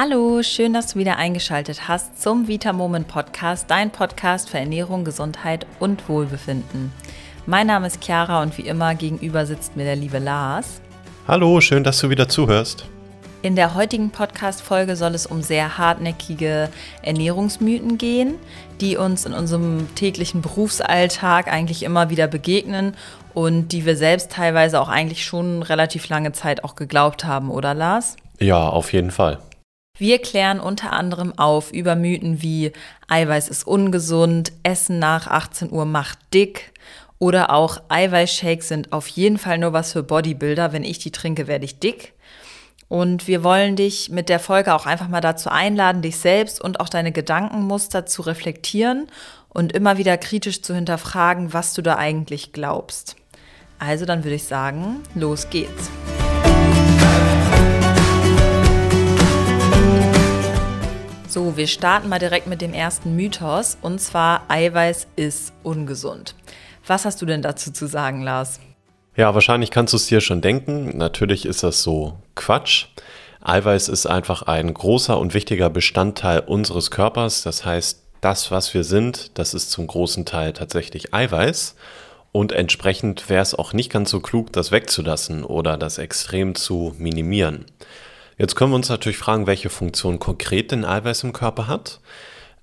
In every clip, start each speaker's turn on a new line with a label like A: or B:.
A: Hallo, schön, dass du wieder eingeschaltet hast zum Vita Moment Podcast, dein Podcast für Ernährung, Gesundheit und Wohlbefinden. Mein Name ist Chiara und wie immer gegenüber sitzt mir der liebe Lars.
B: Hallo, schön, dass du wieder zuhörst.
A: In der heutigen Podcast-Folge soll es um sehr hartnäckige Ernährungsmythen gehen, die uns in unserem täglichen Berufsalltag eigentlich immer wieder begegnen und die wir selbst teilweise auch eigentlich schon relativ lange Zeit auch geglaubt haben, oder Lars?
B: Ja, auf jeden Fall.
A: Wir klären unter anderem auf über Mythen wie Eiweiß ist ungesund, Essen nach 18 Uhr macht dick oder auch Eiweißshakes sind auf jeden Fall nur was für Bodybuilder. Wenn ich die trinke, werde ich dick. Und wir wollen dich mit der Folge auch einfach mal dazu einladen, dich selbst und auch deine Gedankenmuster zu reflektieren und immer wieder kritisch zu hinterfragen, was du da eigentlich glaubst. Also dann würde ich sagen, los geht's. So, wir starten mal direkt mit dem ersten Mythos und zwar Eiweiß ist ungesund. Was hast du denn dazu zu sagen, Lars?
B: Ja, wahrscheinlich kannst du es dir schon denken. Natürlich ist das so Quatsch. Eiweiß ist einfach ein großer und wichtiger Bestandteil unseres Körpers. Das heißt, das, was wir sind, das ist zum großen Teil tatsächlich Eiweiß. Und entsprechend wäre es auch nicht ganz so klug, das wegzulassen oder das extrem zu minimieren. Jetzt können wir uns natürlich fragen, welche Funktion konkret denn Eiweiß im Körper hat.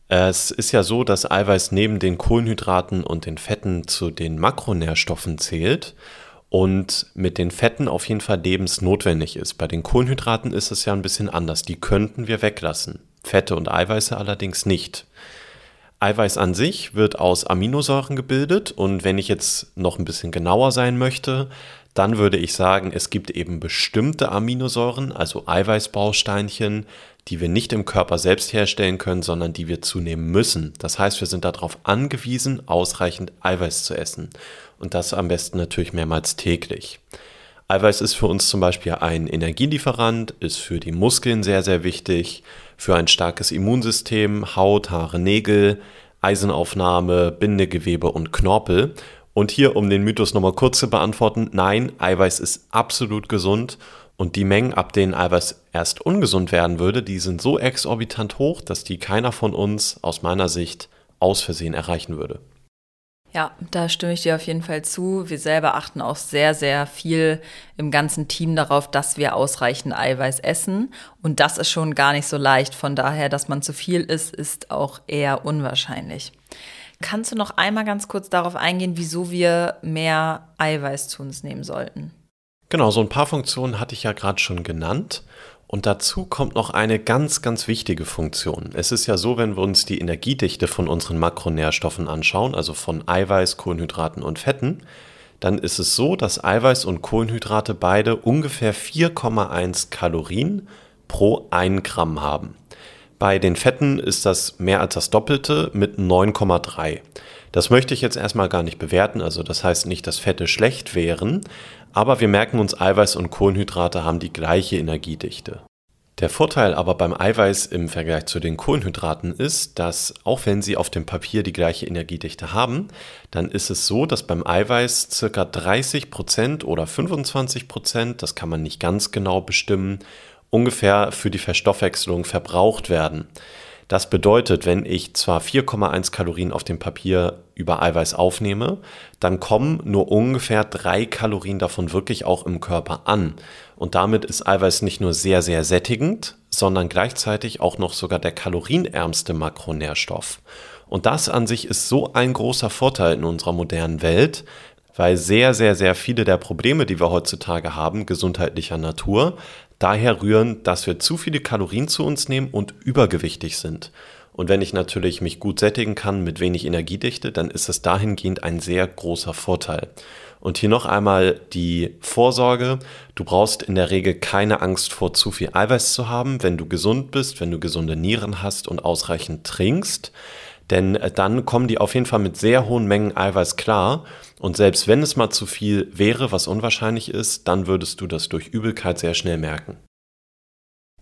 B: Es ist ja so, dass Eiweiß neben den Kohlenhydraten und den Fetten zu den Makronährstoffen zählt und mit den Fetten auf jeden Fall lebensnotwendig ist. Bei den Kohlenhydraten ist es ja ein bisschen anders. Die könnten wir weglassen. Fette und Eiweiße allerdings nicht. Eiweiß an sich wird aus Aminosäuren gebildet und wenn ich jetzt noch ein bisschen genauer sein möchte, dann würde ich sagen, es gibt eben bestimmte Aminosäuren, also Eiweißbausteinchen, die wir nicht im Körper selbst herstellen können, sondern die wir zunehmen müssen. Das heißt, wir sind darauf angewiesen, ausreichend Eiweiß zu essen. Und das am besten natürlich mehrmals täglich. Eiweiß ist für uns zum Beispiel ein Energielieferant, ist für die Muskeln sehr, sehr wichtig, für ein starkes Immunsystem, Haut, Haare, Nägel, Eisenaufnahme, Bindegewebe und Knorpel. Und hier, um den Mythos nochmal kurz zu beantworten, nein, Eiweiß ist absolut gesund und die Mengen, ab denen Eiweiß erst ungesund werden würde, die sind so exorbitant hoch, dass die keiner von uns aus meiner Sicht aus Versehen erreichen würde.
A: Ja, da stimme ich dir auf jeden Fall zu. Wir selber achten auch sehr, sehr viel im ganzen Team darauf, dass wir ausreichend Eiweiß essen. Und das ist schon gar nicht so leicht. Von daher, dass man zu viel isst, ist auch eher unwahrscheinlich. Kannst du noch einmal ganz kurz darauf eingehen, wieso wir mehr Eiweiß zu uns nehmen sollten?
B: Genau, so ein paar Funktionen hatte ich ja gerade schon genannt. Und dazu kommt noch eine ganz, ganz wichtige Funktion. Es ist ja so, wenn wir uns die Energiedichte von unseren Makronährstoffen anschauen, also von Eiweiß, Kohlenhydraten und Fetten, dann ist es so, dass Eiweiß und Kohlenhydrate beide ungefähr 4,1 Kalorien pro 1 Gramm haben. Bei den Fetten ist das mehr als das Doppelte mit 9,3. Das möchte ich jetzt erstmal gar nicht bewerten, also das heißt nicht, dass Fette schlecht wären, aber wir merken uns, Eiweiß und Kohlenhydrate haben die gleiche Energiedichte. Der Vorteil aber beim Eiweiß im Vergleich zu den Kohlenhydraten ist, dass auch wenn sie auf dem Papier die gleiche Energiedichte haben, dann ist es so, dass beim Eiweiß circa 30% oder 25%, das kann man nicht ganz genau bestimmen, ungefähr für die Verstoffwechslung verbraucht werden. Das bedeutet, wenn ich zwar 4,1 Kalorien auf dem Papier über Eiweiß aufnehme, dann kommen nur ungefähr 3 Kalorien davon wirklich auch im Körper an. Und damit ist Eiweiß nicht nur sehr, sehr sättigend, sondern gleichzeitig auch noch sogar der kalorienärmste Makronährstoff. Und das an sich ist so ein großer Vorteil in unserer modernen Welt, weil sehr, sehr, sehr viele der Probleme, die wir heutzutage haben, gesundheitlicher Natur, daher rühren, dass wir zu viele Kalorien zu uns nehmen und übergewichtig sind. Und wenn ich natürlich mich gut sättigen kann mit wenig Energiedichte, dann ist es dahingehend ein sehr großer Vorteil. Und hier noch einmal die Vorsorge. Du brauchst in der Regel keine Angst vor zu viel Eiweiß zu haben, wenn du gesund bist, wenn du gesunde Nieren hast und ausreichend trinkst. Denn äh, dann kommen die auf jeden Fall mit sehr hohen Mengen Eiweiß klar. Und selbst wenn es mal zu viel wäre, was unwahrscheinlich ist, dann würdest du das durch Übelkeit sehr schnell merken.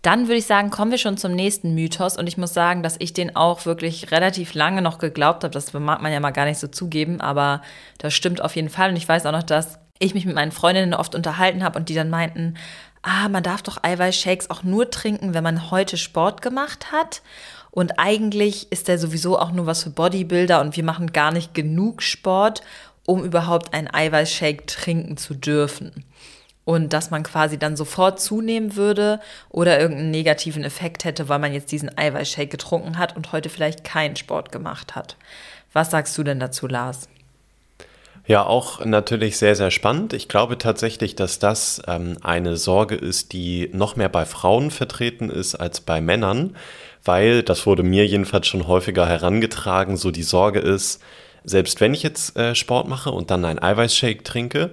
A: Dann würde ich sagen, kommen wir schon zum nächsten Mythos. Und ich muss sagen, dass ich den auch wirklich relativ lange noch geglaubt habe. Das mag man ja mal gar nicht so zugeben, aber das stimmt auf jeden Fall. Und ich weiß auch noch, dass ich mich mit meinen Freundinnen oft unterhalten habe und die dann meinten, ah, man darf doch Eiweißshakes auch nur trinken, wenn man heute Sport gemacht hat. Und eigentlich ist der sowieso auch nur was für Bodybuilder und wir machen gar nicht genug Sport, um überhaupt einen Eiweißshake trinken zu dürfen. Und dass man quasi dann sofort zunehmen würde oder irgendeinen negativen Effekt hätte, weil man jetzt diesen Eiweißshake getrunken hat und heute vielleicht keinen Sport gemacht hat. Was sagst du denn dazu, Lars?
B: Ja, auch natürlich sehr, sehr spannend. Ich glaube tatsächlich, dass das ähm, eine Sorge ist, die noch mehr bei Frauen vertreten ist als bei Männern weil, das wurde mir jedenfalls schon häufiger herangetragen, so die Sorge ist, selbst wenn ich jetzt äh, Sport mache und dann einen Eiweißshake trinke,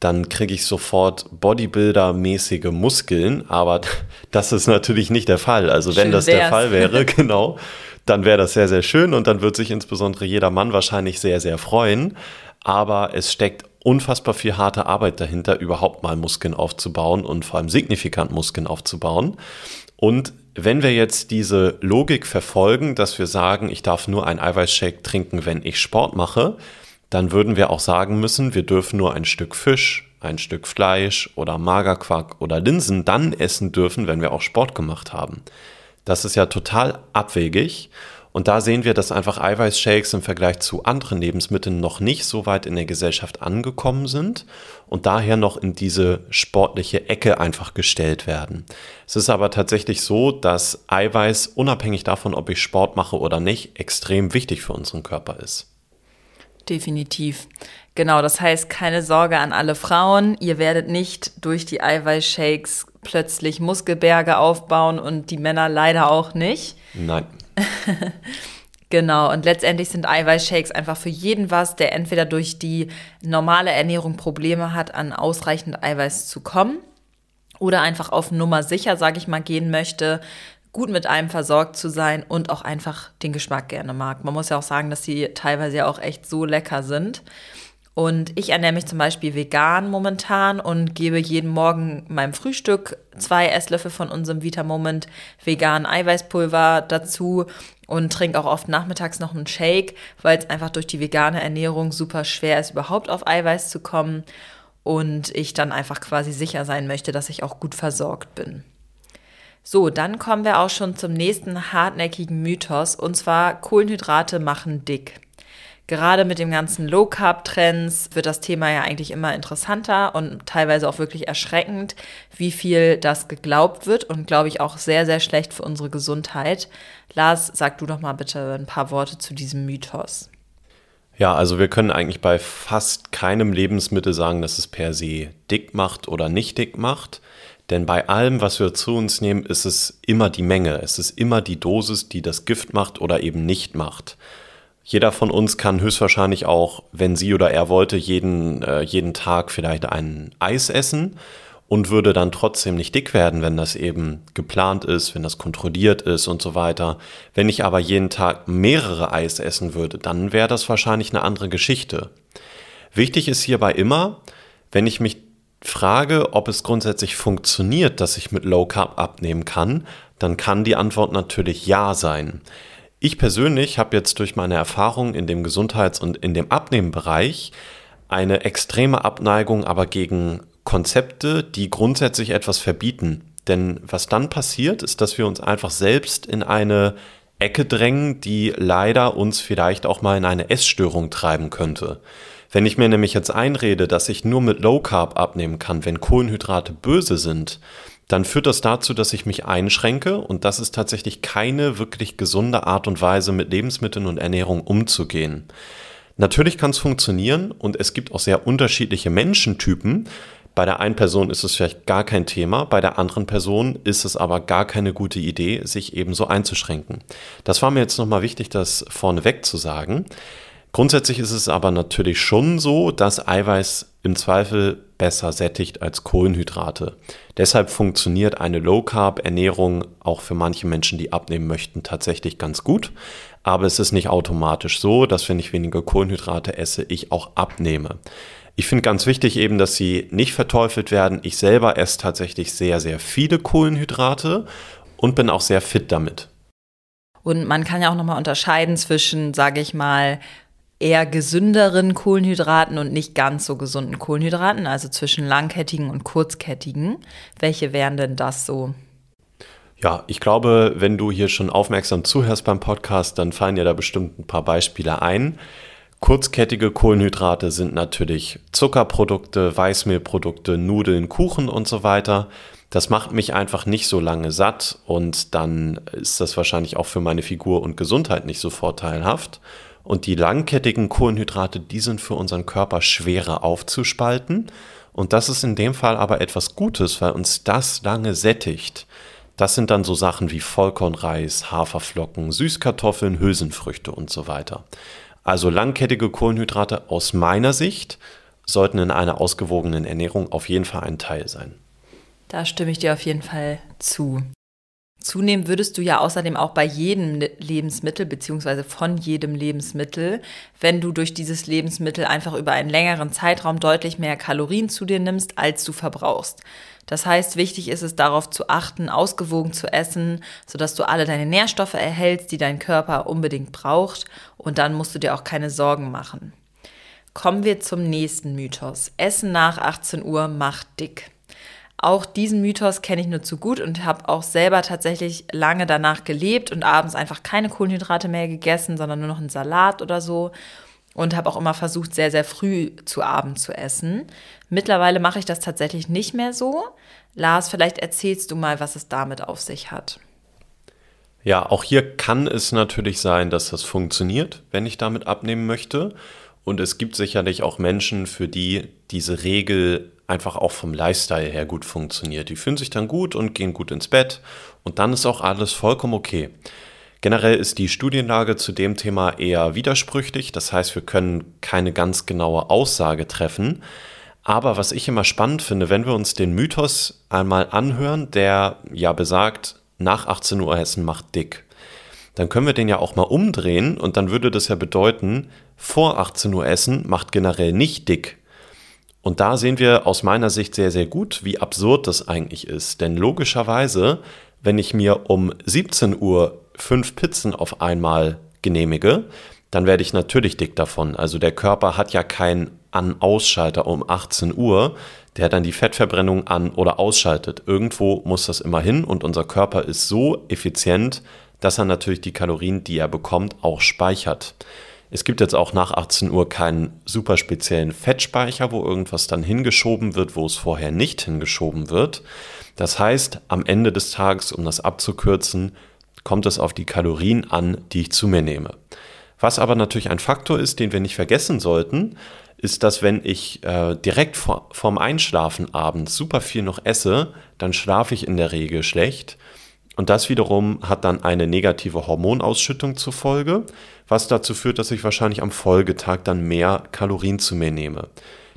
B: dann kriege ich sofort Bodybuilder-mäßige Muskeln, aber das ist natürlich nicht der Fall. Also wenn schön das wär's. der Fall wäre, genau, dann wäre das sehr, sehr schön und dann wird sich insbesondere jeder Mann wahrscheinlich sehr, sehr freuen. Aber es steckt unfassbar viel harte Arbeit dahinter, überhaupt mal Muskeln aufzubauen und vor allem signifikant Muskeln aufzubauen. Und wenn wir jetzt diese Logik verfolgen, dass wir sagen, ich darf nur einen Eiweißshake trinken, wenn ich Sport mache, dann würden wir auch sagen müssen, wir dürfen nur ein Stück Fisch, ein Stück Fleisch oder Magerquark oder Linsen dann essen dürfen, wenn wir auch Sport gemacht haben. Das ist ja total abwegig und da sehen wir, dass einfach Eiweißshakes im Vergleich zu anderen Lebensmitteln noch nicht so weit in der Gesellschaft angekommen sind und daher noch in diese sportliche Ecke einfach gestellt werden. Es ist aber tatsächlich so, dass Eiweiß, unabhängig davon, ob ich Sport mache oder nicht, extrem wichtig für unseren Körper ist.
A: Definitiv. Genau, das heißt, keine Sorge an alle Frauen. Ihr werdet nicht durch die Eiweißshakes plötzlich Muskelberge aufbauen und die Männer leider auch nicht.
B: Nein.
A: Genau, und letztendlich sind Eiweißshakes einfach für jeden was, der entweder durch die normale Ernährung Probleme hat, an ausreichend Eiweiß zu kommen oder einfach auf Nummer sicher, sage ich mal, gehen möchte, gut mit einem versorgt zu sein und auch einfach den Geschmack gerne mag. Man muss ja auch sagen, dass sie teilweise ja auch echt so lecker sind. Und ich ernähre mich zum Beispiel vegan momentan und gebe jeden Morgen meinem Frühstück zwei Esslöffel von unserem Vitamoment veganen Eiweißpulver dazu und trinke auch oft nachmittags noch einen Shake, weil es einfach durch die vegane Ernährung super schwer ist, überhaupt auf Eiweiß zu kommen und ich dann einfach quasi sicher sein möchte, dass ich auch gut versorgt bin. So, dann kommen wir auch schon zum nächsten hartnäckigen Mythos und zwar Kohlenhydrate machen dick. Gerade mit dem ganzen Low Carb Trends wird das Thema ja eigentlich immer interessanter und teilweise auch wirklich erschreckend, wie viel das geglaubt wird und glaube ich auch sehr sehr schlecht für unsere Gesundheit. Lars, sag du doch mal bitte ein paar Worte zu diesem Mythos.
B: Ja, also wir können eigentlich bei fast keinem Lebensmittel sagen, dass es per se dick macht oder nicht dick macht. Denn bei allem, was wir zu uns nehmen, ist es immer die Menge. Es ist immer die Dosis, die das Gift macht oder eben nicht macht. Jeder von uns kann höchstwahrscheinlich auch, wenn sie oder er wollte, jeden, äh, jeden Tag vielleicht ein Eis essen und würde dann trotzdem nicht dick werden, wenn das eben geplant ist, wenn das kontrolliert ist und so weiter. Wenn ich aber jeden Tag mehrere Eis essen würde, dann wäre das wahrscheinlich eine andere Geschichte. Wichtig ist hierbei immer, wenn ich mich frage, ob es grundsätzlich funktioniert, dass ich mit Low Carb abnehmen kann, dann kann die Antwort natürlich ja sein. Ich persönlich habe jetzt durch meine Erfahrung in dem Gesundheits- und in dem Abnehmenbereich eine extreme Abneigung aber gegen Konzepte, die grundsätzlich etwas verbieten. Denn was dann passiert, ist, dass wir uns einfach selbst in eine Ecke drängen, die leider uns vielleicht auch mal in eine Essstörung treiben könnte. Wenn ich mir nämlich jetzt einrede, dass ich nur mit Low Carb abnehmen kann, wenn Kohlenhydrate böse sind, dann führt das dazu, dass ich mich einschränke und das ist tatsächlich keine wirklich gesunde Art und Weise, mit Lebensmitteln und Ernährung umzugehen. Natürlich kann es funktionieren und es gibt auch sehr unterschiedliche Menschentypen. Bei der einen Person ist es vielleicht gar kein Thema, bei der anderen Person ist es aber gar keine gute Idee, sich ebenso einzuschränken. Das war mir jetzt nochmal wichtig, das vorneweg zu sagen. Grundsätzlich ist es aber natürlich schon so, dass Eiweiß im Zweifel besser sättigt als Kohlenhydrate. Deshalb funktioniert eine Low-Carb-Ernährung auch für manche Menschen, die abnehmen möchten, tatsächlich ganz gut. Aber es ist nicht automatisch so, dass wenn ich weniger Kohlenhydrate esse, ich auch abnehme. Ich finde ganz wichtig eben, dass sie nicht verteufelt werden. Ich selber esse tatsächlich sehr, sehr viele Kohlenhydrate und bin auch sehr fit damit.
A: Und man kann ja auch nochmal unterscheiden zwischen, sage ich mal, eher gesünderen Kohlenhydraten und nicht ganz so gesunden Kohlenhydraten, also zwischen langkettigen und kurzkettigen. Welche wären denn das so?
B: Ja, ich glaube, wenn du hier schon aufmerksam zuhörst beim Podcast, dann fallen dir da bestimmt ein paar Beispiele ein. Kurzkettige Kohlenhydrate sind natürlich Zuckerprodukte, Weißmehlprodukte, Nudeln, Kuchen und so weiter. Das macht mich einfach nicht so lange satt und dann ist das wahrscheinlich auch für meine Figur und Gesundheit nicht so vorteilhaft. Und die langkettigen Kohlenhydrate, die sind für unseren Körper schwerer aufzuspalten. Und das ist in dem Fall aber etwas Gutes, weil uns das lange sättigt. Das sind dann so Sachen wie Vollkornreis, Haferflocken, Süßkartoffeln, Hülsenfrüchte und so weiter. Also langkettige Kohlenhydrate aus meiner Sicht sollten in einer ausgewogenen Ernährung auf jeden Fall ein Teil sein.
A: Da stimme ich dir auf jeden Fall zu. Zunehmend würdest du ja außerdem auch bei jedem Lebensmittel beziehungsweise von jedem Lebensmittel, wenn du durch dieses Lebensmittel einfach über einen längeren Zeitraum deutlich mehr Kalorien zu dir nimmst, als du verbrauchst. Das heißt, wichtig ist es darauf zu achten, ausgewogen zu essen, sodass du alle deine Nährstoffe erhältst, die dein Körper unbedingt braucht und dann musst du dir auch keine Sorgen machen. Kommen wir zum nächsten Mythos. Essen nach 18 Uhr macht dick. Auch diesen Mythos kenne ich nur zu gut und habe auch selber tatsächlich lange danach gelebt und abends einfach keine Kohlenhydrate mehr gegessen, sondern nur noch einen Salat oder so und habe auch immer versucht, sehr, sehr früh zu Abend zu essen. Mittlerweile mache ich das tatsächlich nicht mehr so. Lars, vielleicht erzählst du mal, was es damit auf sich hat.
B: Ja, auch hier kann es natürlich sein, dass das funktioniert, wenn ich damit abnehmen möchte. Und es gibt sicherlich auch Menschen, für die diese Regel einfach auch vom Lifestyle her gut funktioniert. Die fühlen sich dann gut und gehen gut ins Bett und dann ist auch alles vollkommen okay. Generell ist die Studienlage zu dem Thema eher widersprüchlich, das heißt, wir können keine ganz genaue Aussage treffen. Aber was ich immer spannend finde, wenn wir uns den Mythos einmal anhören, der ja besagt, nach 18 Uhr essen macht dick, dann können wir den ja auch mal umdrehen und dann würde das ja bedeuten, vor 18 Uhr essen macht generell nicht dick. Und da sehen wir aus meiner Sicht sehr, sehr gut, wie absurd das eigentlich ist. Denn logischerweise, wenn ich mir um 17 Uhr fünf Pizzen auf einmal genehmige, dann werde ich natürlich dick davon. Also der Körper hat ja keinen An-Ausschalter um 18 Uhr, der dann die Fettverbrennung an- oder ausschaltet. Irgendwo muss das immer hin und unser Körper ist so effizient, dass er natürlich die Kalorien, die er bekommt, auch speichert. Es gibt jetzt auch nach 18 Uhr keinen super speziellen Fettspeicher, wo irgendwas dann hingeschoben wird, wo es vorher nicht hingeschoben wird. Das heißt, am Ende des Tages, um das abzukürzen, kommt es auf die Kalorien an, die ich zu mir nehme. Was aber natürlich ein Faktor ist, den wir nicht vergessen sollten, ist, dass wenn ich äh, direkt vor, vorm Einschlafen abends super viel noch esse, dann schlafe ich in der Regel schlecht. Und das wiederum hat dann eine negative Hormonausschüttung zur Folge, was dazu führt, dass ich wahrscheinlich am Folgetag dann mehr Kalorien zu mir nehme.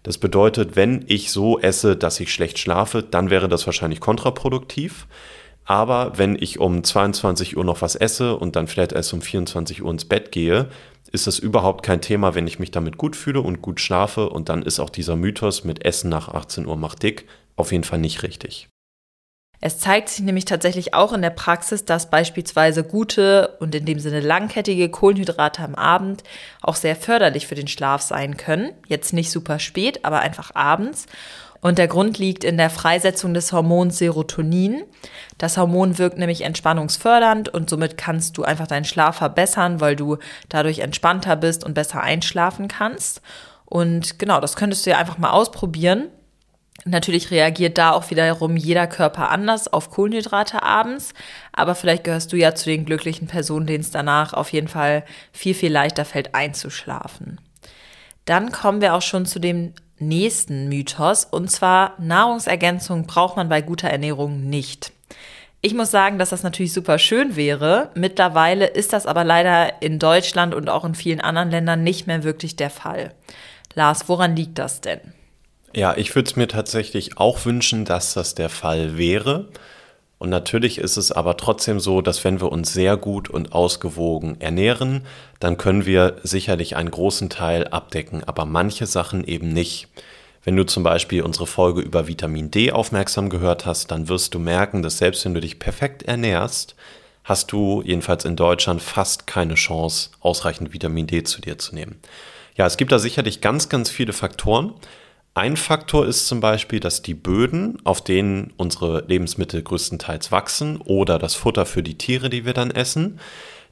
B: Das bedeutet, wenn ich so esse, dass ich schlecht schlafe, dann wäre das wahrscheinlich kontraproduktiv. Aber wenn ich um 22 Uhr noch was esse und dann vielleicht erst um 24 Uhr ins Bett gehe, ist das überhaupt kein Thema, wenn ich mich damit gut fühle und gut schlafe. Und dann ist auch dieser Mythos mit Essen nach 18 Uhr macht dick auf jeden Fall nicht richtig.
A: Es zeigt sich nämlich tatsächlich auch in der Praxis, dass beispielsweise gute und in dem Sinne langkettige Kohlenhydrate am Abend auch sehr förderlich für den Schlaf sein können. Jetzt nicht super spät, aber einfach abends. Und der Grund liegt in der Freisetzung des Hormons Serotonin. Das Hormon wirkt nämlich entspannungsfördernd und somit kannst du einfach deinen Schlaf verbessern, weil du dadurch entspannter bist und besser einschlafen kannst. Und genau, das könntest du ja einfach mal ausprobieren. Natürlich reagiert da auch wiederum jeder Körper anders auf Kohlenhydrate abends, aber vielleicht gehörst du ja zu den glücklichen Personen, denen es danach auf jeden Fall viel, viel leichter fällt einzuschlafen. Dann kommen wir auch schon zu dem nächsten Mythos, und zwar Nahrungsergänzung braucht man bei guter Ernährung nicht. Ich muss sagen, dass das natürlich super schön wäre. Mittlerweile ist das aber leider in Deutschland und auch in vielen anderen Ländern nicht mehr wirklich der Fall. Lars, woran liegt das denn?
B: Ja, ich würde es mir tatsächlich auch wünschen, dass das der Fall wäre. Und natürlich ist es aber trotzdem so, dass wenn wir uns sehr gut und ausgewogen ernähren, dann können wir sicherlich einen großen Teil abdecken, aber manche Sachen eben nicht. Wenn du zum Beispiel unsere Folge über Vitamin D aufmerksam gehört hast, dann wirst du merken, dass selbst wenn du dich perfekt ernährst, hast du jedenfalls in Deutschland fast keine Chance, ausreichend Vitamin D zu dir zu nehmen. Ja, es gibt da sicherlich ganz, ganz viele Faktoren. Ein Faktor ist zum Beispiel, dass die Böden, auf denen unsere Lebensmittel größtenteils wachsen oder das Futter für die Tiere, die wir dann essen,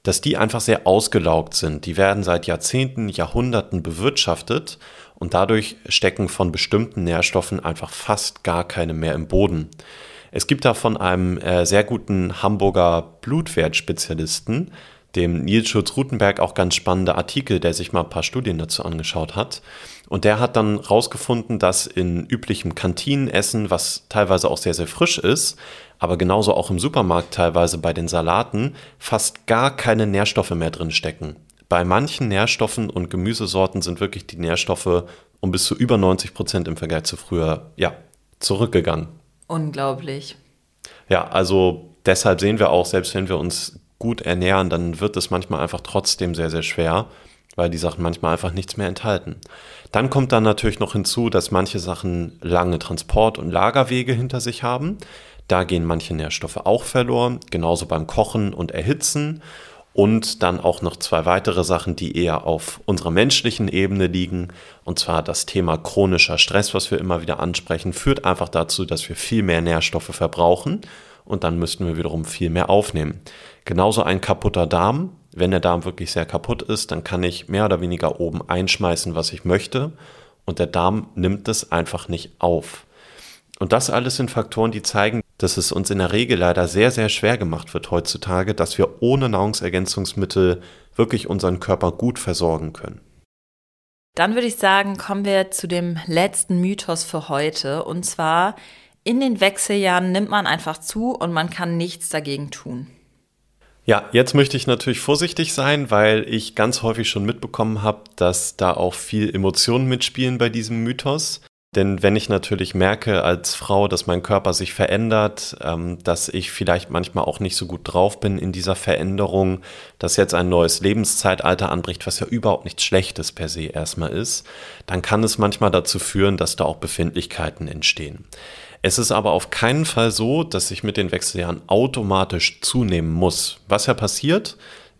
B: dass die einfach sehr ausgelaugt sind. Die werden seit Jahrzehnten, Jahrhunderten bewirtschaftet und dadurch stecken von bestimmten Nährstoffen einfach fast gar keine mehr im Boden. Es gibt da von einem äh, sehr guten Hamburger Blutwertspezialisten, dem Nils Schulz-Rutenberg, auch ganz spannende Artikel, der sich mal ein paar Studien dazu angeschaut hat. Und der hat dann rausgefunden, dass in üblichem Kantinenessen, was teilweise auch sehr, sehr frisch ist, aber genauso auch im Supermarkt teilweise bei den Salaten, fast gar keine Nährstoffe mehr drin stecken. Bei manchen Nährstoffen und Gemüsesorten sind wirklich die Nährstoffe um bis zu über 90 Prozent im Vergleich zu früher, ja, zurückgegangen.
A: Unglaublich.
B: Ja, also deshalb sehen wir auch, selbst wenn wir uns gut ernähren, dann wird es manchmal einfach trotzdem sehr, sehr schwer, weil die Sachen manchmal einfach nichts mehr enthalten. Dann kommt dann natürlich noch hinzu, dass manche Sachen lange Transport- und Lagerwege hinter sich haben. Da gehen manche Nährstoffe auch verloren, genauso beim Kochen und Erhitzen. Und dann auch noch zwei weitere Sachen, die eher auf unserer menschlichen Ebene liegen. Und zwar das Thema chronischer Stress, was wir immer wieder ansprechen, führt einfach dazu, dass wir viel mehr Nährstoffe verbrauchen. Und dann müssten wir wiederum viel mehr aufnehmen. Genauso ein kaputter Darm wenn der Darm wirklich sehr kaputt ist, dann kann ich mehr oder weniger oben einschmeißen, was ich möchte. Und der Darm nimmt es einfach nicht auf. Und das alles sind Faktoren, die zeigen, dass es uns in der Regel leider sehr, sehr schwer gemacht wird heutzutage, dass wir ohne Nahrungsergänzungsmittel wirklich unseren Körper gut versorgen können.
A: Dann würde ich sagen, kommen wir zu dem letzten Mythos für heute. Und zwar, in den Wechseljahren nimmt man einfach zu und man kann nichts dagegen tun.
B: Ja, jetzt möchte ich natürlich vorsichtig sein, weil ich ganz häufig schon mitbekommen habe, dass da auch viel Emotionen mitspielen bei diesem Mythos. Denn wenn ich natürlich merke als Frau, dass mein Körper sich verändert, ähm, dass ich vielleicht manchmal auch nicht so gut drauf bin in dieser Veränderung, dass jetzt ein neues Lebenszeitalter anbricht, was ja überhaupt nichts Schlechtes per se erstmal ist, dann kann es manchmal dazu führen, dass da auch Befindlichkeiten entstehen. Es ist aber auf keinen Fall so, dass ich mit den Wechseljahren automatisch zunehmen muss. Was ja passiert,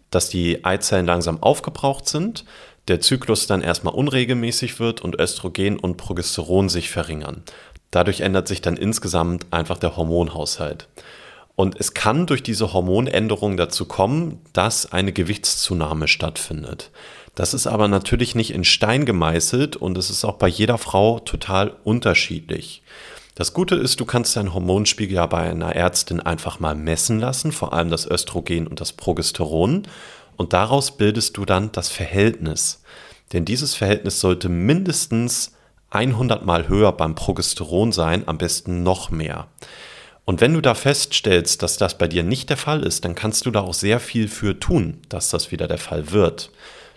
B: dass die Eizellen langsam aufgebraucht sind, der Zyklus dann erstmal unregelmäßig wird und Östrogen und Progesteron sich verringern. Dadurch ändert sich dann insgesamt einfach der Hormonhaushalt. Und es kann durch diese Hormonänderung dazu kommen, dass eine Gewichtszunahme stattfindet. Das ist aber natürlich nicht in Stein gemeißelt und es ist auch bei jeder Frau total unterschiedlich. Das Gute ist, du kannst deinen Hormonspiegel ja bei einer Ärztin einfach mal messen lassen, vor allem das Östrogen und das Progesteron. Und daraus bildest du dann das Verhältnis. Denn dieses Verhältnis sollte mindestens 100 mal höher beim Progesteron sein, am besten noch mehr. Und wenn du da feststellst, dass das bei dir nicht der Fall ist, dann kannst du da auch sehr viel für tun, dass das wieder der Fall wird.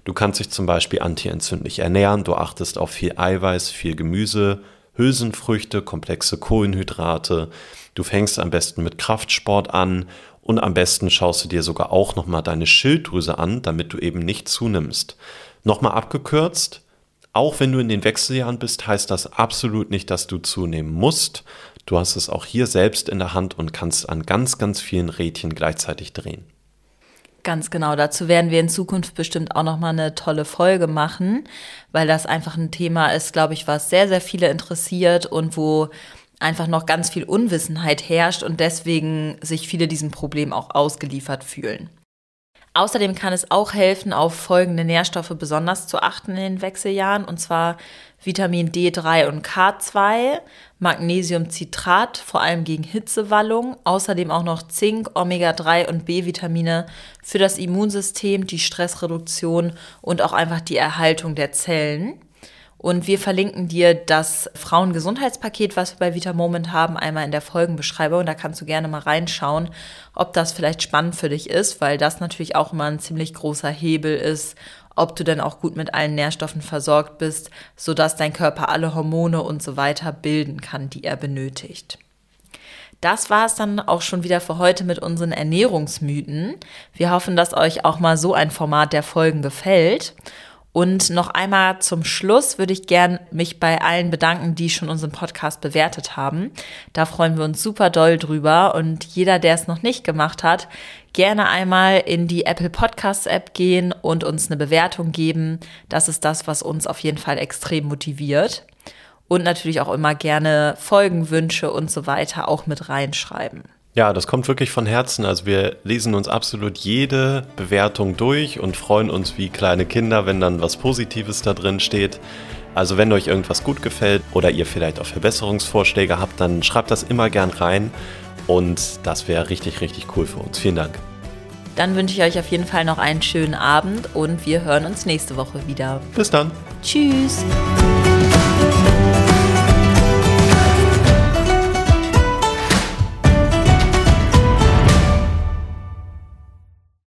B: Du kannst dich zum Beispiel antientzündlich ernähren, du achtest auf viel Eiweiß, viel Gemüse, Hülsenfrüchte, komplexe Kohlenhydrate. Du fängst am besten mit Kraftsport an und am besten schaust du dir sogar auch nochmal deine Schilddrüse an, damit du eben nicht zunimmst. Nochmal abgekürzt, auch wenn du in den Wechseljahren bist, heißt das absolut nicht, dass du zunehmen musst. Du hast es auch hier selbst in der Hand und kannst an ganz, ganz vielen Rädchen gleichzeitig drehen.
A: Ganz genau, dazu werden wir in Zukunft bestimmt auch noch mal eine tolle Folge machen, weil das einfach ein Thema ist, glaube ich, was sehr sehr viele interessiert und wo einfach noch ganz viel Unwissenheit herrscht und deswegen sich viele diesem Problem auch ausgeliefert fühlen. Außerdem kann es auch helfen, auf folgende Nährstoffe besonders zu achten in den Wechseljahren, und zwar Vitamin D3 und K2, Magnesiumcitrat, vor allem gegen Hitzewallung, außerdem auch noch Zink, Omega-3 und B-Vitamine für das Immunsystem, die Stressreduktion und auch einfach die Erhaltung der Zellen. Und wir verlinken dir das Frauengesundheitspaket, was wir bei Vita Moment haben, einmal in der Folgenbeschreibung. Da kannst du gerne mal reinschauen, ob das vielleicht spannend für dich ist, weil das natürlich auch immer ein ziemlich großer Hebel ist, ob du denn auch gut mit allen Nährstoffen versorgt bist, sodass dein Körper alle Hormone und so weiter bilden kann, die er benötigt. Das war es dann auch schon wieder für heute mit unseren Ernährungsmythen. Wir hoffen, dass euch auch mal so ein Format der Folgen gefällt. Und noch einmal zum Schluss würde ich gern mich bei allen bedanken, die schon unseren Podcast bewertet haben. Da freuen wir uns super doll drüber. Und jeder, der es noch nicht gemacht hat, gerne einmal in die Apple Podcasts App gehen und uns eine Bewertung geben. Das ist das, was uns auf jeden Fall extrem motiviert. Und natürlich auch immer gerne Folgenwünsche und so weiter auch mit reinschreiben.
B: Ja, das kommt wirklich von Herzen. Also wir lesen uns absolut jede Bewertung durch und freuen uns wie kleine Kinder, wenn dann was Positives da drin steht. Also wenn euch irgendwas gut gefällt oder ihr vielleicht auch Verbesserungsvorschläge habt, dann schreibt das immer gern rein und das wäre richtig, richtig cool für uns. Vielen Dank.
A: Dann wünsche ich euch auf jeden Fall noch einen schönen Abend und wir hören uns nächste Woche wieder.
B: Bis dann.
A: Tschüss.